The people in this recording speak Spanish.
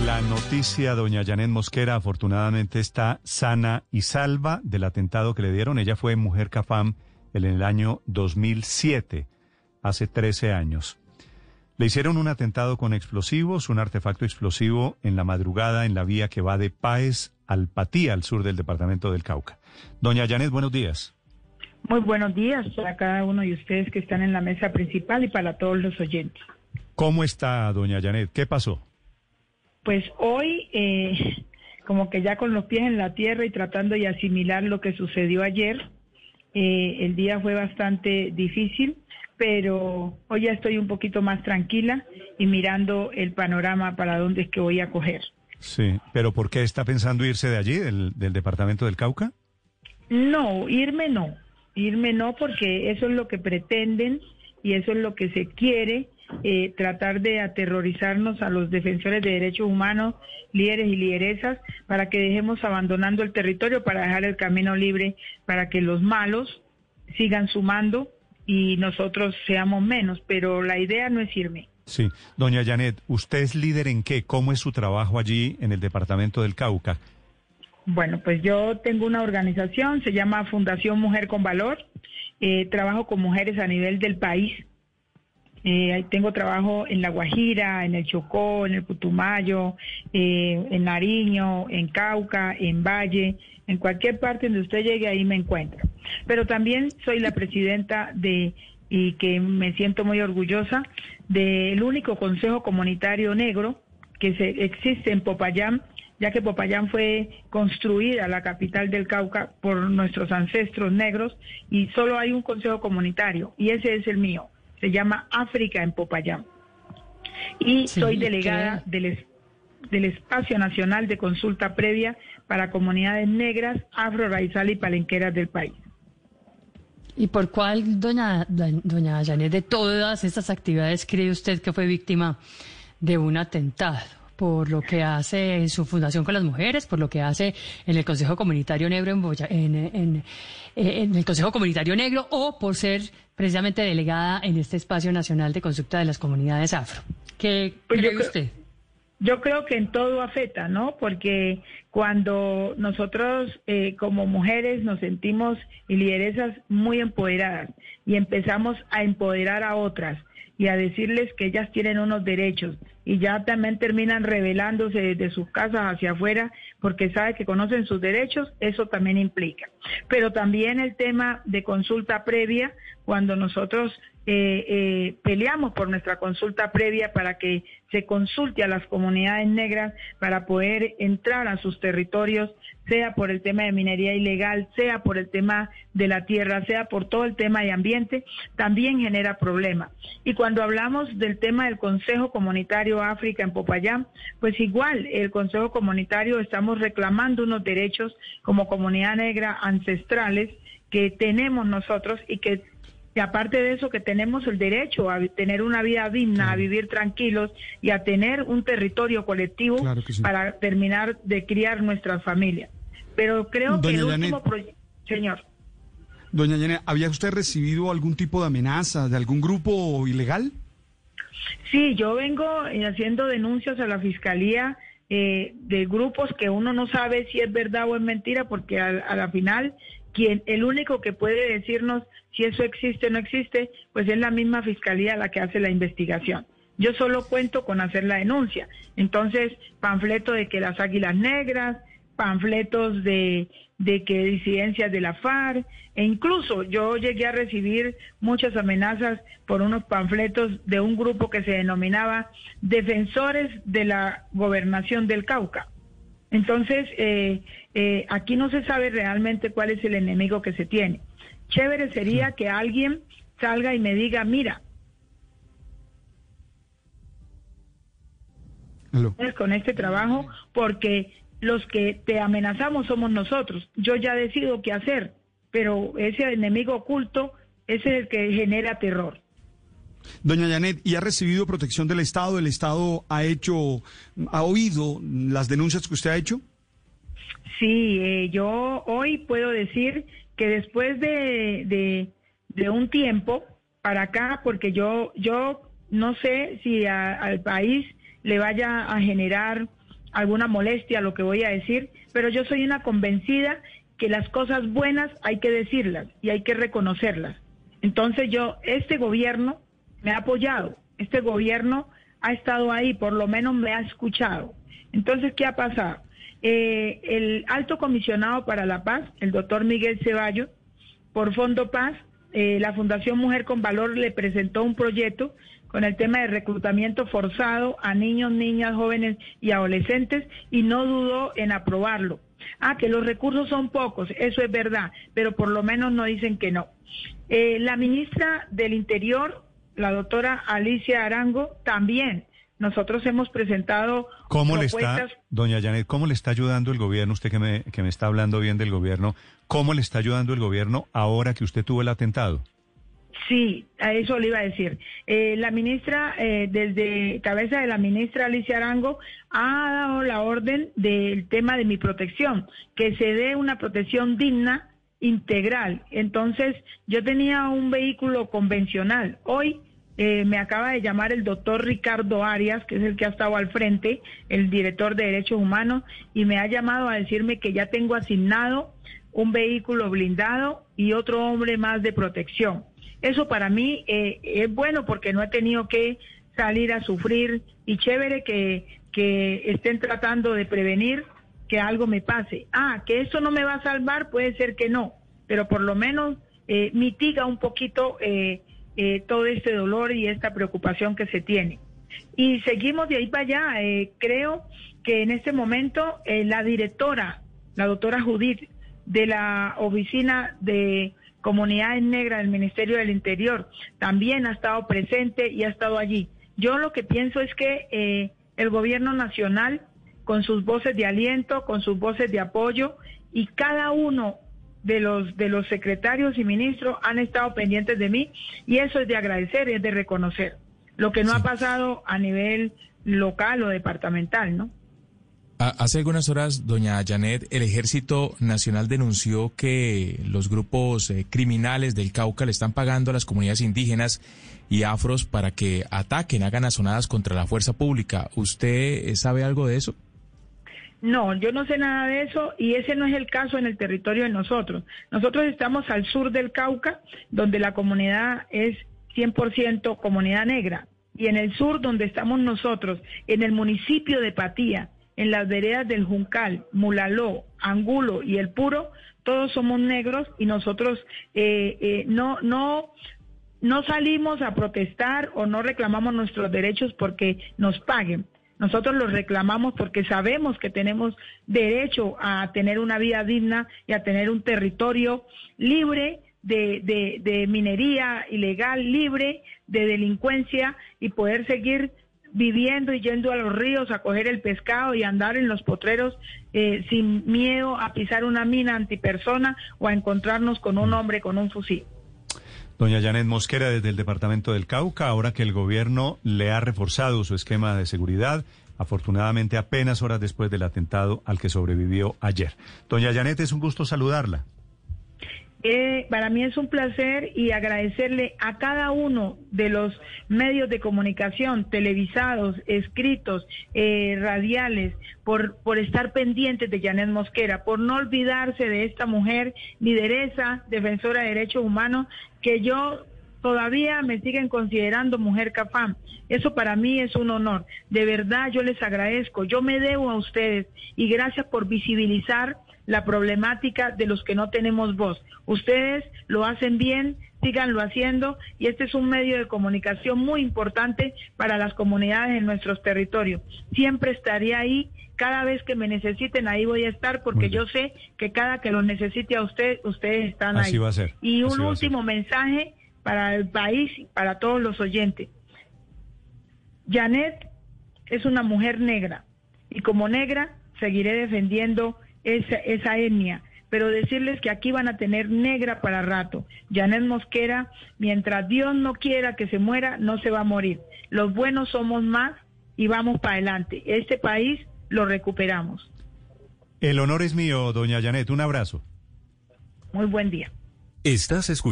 La noticia, doña Janet Mosquera, afortunadamente está sana y salva del atentado que le dieron. Ella fue mujer CAFAM en el año 2007, hace 13 años. Le hicieron un atentado con explosivos, un artefacto explosivo en la madrugada en la vía que va de Páez al Patía, al sur del departamento del Cauca. Doña Janet, buenos días. Muy buenos días para cada uno de ustedes que están en la mesa principal y para todos los oyentes. ¿Cómo está, doña Janet? ¿Qué pasó? Pues hoy, eh, como que ya con los pies en la tierra y tratando de asimilar lo que sucedió ayer, eh, el día fue bastante difícil, pero hoy ya estoy un poquito más tranquila y mirando el panorama para dónde es que voy a coger. Sí, pero ¿por qué está pensando irse de allí, del, del departamento del Cauca? No, irme no, irme no porque eso es lo que pretenden y eso es lo que se quiere eh, tratar de aterrorizarnos a los defensores de derechos humanos, líderes y lideresas, para que dejemos abandonando el territorio, para dejar el camino libre, para que los malos sigan sumando y nosotros seamos menos. Pero la idea no es irme. Sí, doña Janet, ¿usted es líder en qué? ¿Cómo es su trabajo allí en el departamento del Cauca? Bueno, pues yo tengo una organización, se llama Fundación Mujer con Valor. Eh, trabajo con mujeres a nivel del país eh, tengo trabajo en La Guajira, en el Chocó, en el Putumayo, eh, en Nariño, en Cauca, en Valle, en cualquier parte donde usted llegue ahí me encuentra. Pero también soy la presidenta de, y que me siento muy orgullosa, del único Consejo Comunitario Negro que se, existe en Popayán, ya que Popayán fue construida, la capital del Cauca, por nuestros ancestros negros, y solo hay un Consejo Comunitario, y ese es el mío se llama África en Popayán. Y soy delegada del, del Espacio Nacional de Consulta Previa para Comunidades Negras, Afro, Raizal y Palenqueras del país. ¿Y por cuál, doña, doña Janet, de todas estas actividades cree usted que fue víctima de un atentado? por lo que hace en su fundación con las mujeres, por lo que hace en el Consejo Comunitario Negro en, en, en, el Consejo Comunitario Negro o por ser precisamente delegada en este espacio nacional de consulta de las comunidades afro. ¿Qué pues cree usted? Yo creo que en todo afecta, ¿no? Porque cuando nosotros eh, como mujeres nos sentimos y lideresas muy empoderadas y empezamos a empoderar a otras y a decirles que ellas tienen unos derechos y ya también terminan rebelándose desde sus casas hacia afuera porque sabe que conocen sus derechos, eso también implica. Pero también el tema de consulta previa, cuando nosotros eh, eh, peleamos por nuestra consulta previa para que se consulte a las comunidades negras para poder entrar a sus territorios, sea por el tema de minería ilegal, sea por el tema de la tierra, sea por todo el tema de ambiente, también genera problemas. Y cuando hablamos del tema del Consejo Comunitario África en Popayán, pues igual el Consejo Comunitario estamos reclamando unos derechos como comunidad negra ancestrales que tenemos nosotros y que y aparte de eso, que tenemos el derecho a tener una vida digna, a vivir tranquilos y a tener un territorio colectivo para terminar de criar nuestras familias. Pero creo que el último proyecto... Señor. Doña Yanet, ¿había usted recibido algún tipo de amenaza de algún grupo ilegal? Sí, yo vengo haciendo denuncias a la Fiscalía eh, de grupos que uno no sabe si es verdad o es mentira, porque a la final quien el único que puede decirnos si eso existe o no existe, pues es la misma fiscalía la que hace la investigación. Yo solo cuento con hacer la denuncia. Entonces, panfleto de que las águilas negras, panfletos de, de que disidencias de la FARC, e incluso yo llegué a recibir muchas amenazas por unos panfletos de un grupo que se denominaba Defensores de la Gobernación del Cauca. Entonces, eh, eh, aquí no se sabe realmente cuál es el enemigo que se tiene. Chévere sería que alguien salga y me diga, mira, con este trabajo, porque los que te amenazamos somos nosotros. Yo ya decido qué hacer, pero ese enemigo oculto es el que genera terror. Doña Janet, ¿y ha recibido protección del Estado? ¿El Estado ha hecho, ha oído las denuncias que usted ha hecho? Sí, eh, yo hoy puedo decir que después de, de, un tiempo para acá, porque yo, yo no sé si al país le vaya a generar alguna molestia lo que voy a decir, pero yo soy una convencida que las cosas buenas hay que decirlas y hay que reconocerlas. Entonces yo, este gobierno me ha apoyado, este gobierno ha estado ahí, por lo menos me ha escuchado. Entonces, ¿qué ha pasado? Eh, el alto comisionado para la paz, el doctor Miguel Ceballos, por Fondo Paz, eh, la Fundación Mujer con Valor le presentó un proyecto con el tema de reclutamiento forzado a niños, niñas, jóvenes y adolescentes y no dudó en aprobarlo. Ah, que los recursos son pocos, eso es verdad, pero por lo menos no dicen que no. Eh, la ministra del Interior, la doctora Alicia Arango, también nosotros hemos presentado ¿Cómo le está, doña Janet, cómo le está ayudando el gobierno, usted que me, que me está hablando bien del gobierno, cómo le está ayudando el gobierno ahora que usted tuvo el atentado? Sí, a eso le iba a decir. Eh, la ministra, eh, desde cabeza de la ministra Alicia Arango, ha dado la orden del tema de mi protección, que se dé una protección digna, integral. Entonces, yo tenía un vehículo convencional. Hoy eh, me acaba de llamar el doctor Ricardo Arias, que es el que ha estado al frente, el director de Derechos Humanos, y me ha llamado a decirme que ya tengo asignado un vehículo blindado y otro hombre más de protección. Eso para mí eh, es bueno porque no he tenido que salir a sufrir y chévere que, que estén tratando de prevenir que algo me pase. Ah, que esto no me va a salvar, puede ser que no, pero por lo menos eh, mitiga un poquito eh, eh, todo este dolor y esta preocupación que se tiene. Y seguimos de ahí para allá. Eh, creo que en este momento eh, la directora, la doctora Judith, de la Oficina de Comunidades Negras del Ministerio del Interior, también ha estado presente y ha estado allí. Yo lo que pienso es que el gobierno nacional, con sus voces de aliento, con sus voces de apoyo, y cada uno de los de los secretarios y ministros han estado pendientes de mí y eso es de agradecer, es de reconocer lo que no ha pasado a nivel local o departamental, ¿no? Hace algunas horas, doña Janet, el Ejército Nacional denunció que los grupos eh, criminales del Cauca le están pagando a las comunidades indígenas y afros para que ataquen, hagan asonadas contra la fuerza pública. ¿Usted sabe algo de eso? No, yo no sé nada de eso y ese no es el caso en el territorio de nosotros. Nosotros estamos al sur del Cauca, donde la comunidad es 100% comunidad negra. Y en el sur, donde estamos nosotros, en el municipio de Patía, en las veredas del Juncal, Mulaló, Angulo y El Puro, todos somos negros y nosotros eh, eh, no, no, no salimos a protestar o no reclamamos nuestros derechos porque nos paguen. Nosotros los reclamamos porque sabemos que tenemos derecho a tener una vida digna y a tener un territorio libre de, minería ilegal, libre de delincuencia y poder seguir viviendo y yendo a los ríos a coger el pescado y andar en los potreros eh, sin miedo a pisar una mina antipersona o a encontrarnos con un hombre con un fusil. Doña Janet Mosquera, desde el departamento del Cauca, ahora que el gobierno le ha reforzado su esquema de seguridad, afortunadamente apenas horas después del atentado al que sobrevivió ayer. Doña Janet, es un gusto saludarla. Eh, para mí es un placer y agradecerle a cada uno de los medios de comunicación, televisados, escritos, eh, radiales, por, por estar pendientes de Janet Mosquera, por no olvidarse de esta mujer lideresa, defensora de derechos humanos, que yo todavía me siguen considerando mujer CAFAM. Eso para mí es un honor. De verdad yo les agradezco. Yo me debo a ustedes y gracias por visibilizar la problemática de los que no tenemos voz. Ustedes lo hacen bien, síganlo haciendo y este es un medio de comunicación muy importante para las comunidades en nuestros territorios. Siempre estaré ahí, cada vez que me necesiten ahí voy a estar porque yo sé que cada que lo necesite a usted, ustedes están Así ahí. Va a ser. Y un último mensaje para el país y para todos los oyentes. Janet es una mujer negra y como negra seguiré defendiendo esa, esa etnia, pero decirles que aquí van a tener negra para rato. Janet Mosquera, mientras Dios no quiera que se muera, no se va a morir. Los buenos somos más y vamos para adelante. Este país lo recuperamos. El honor es mío, doña Janet. Un abrazo. Muy buen día. Estás escuchando.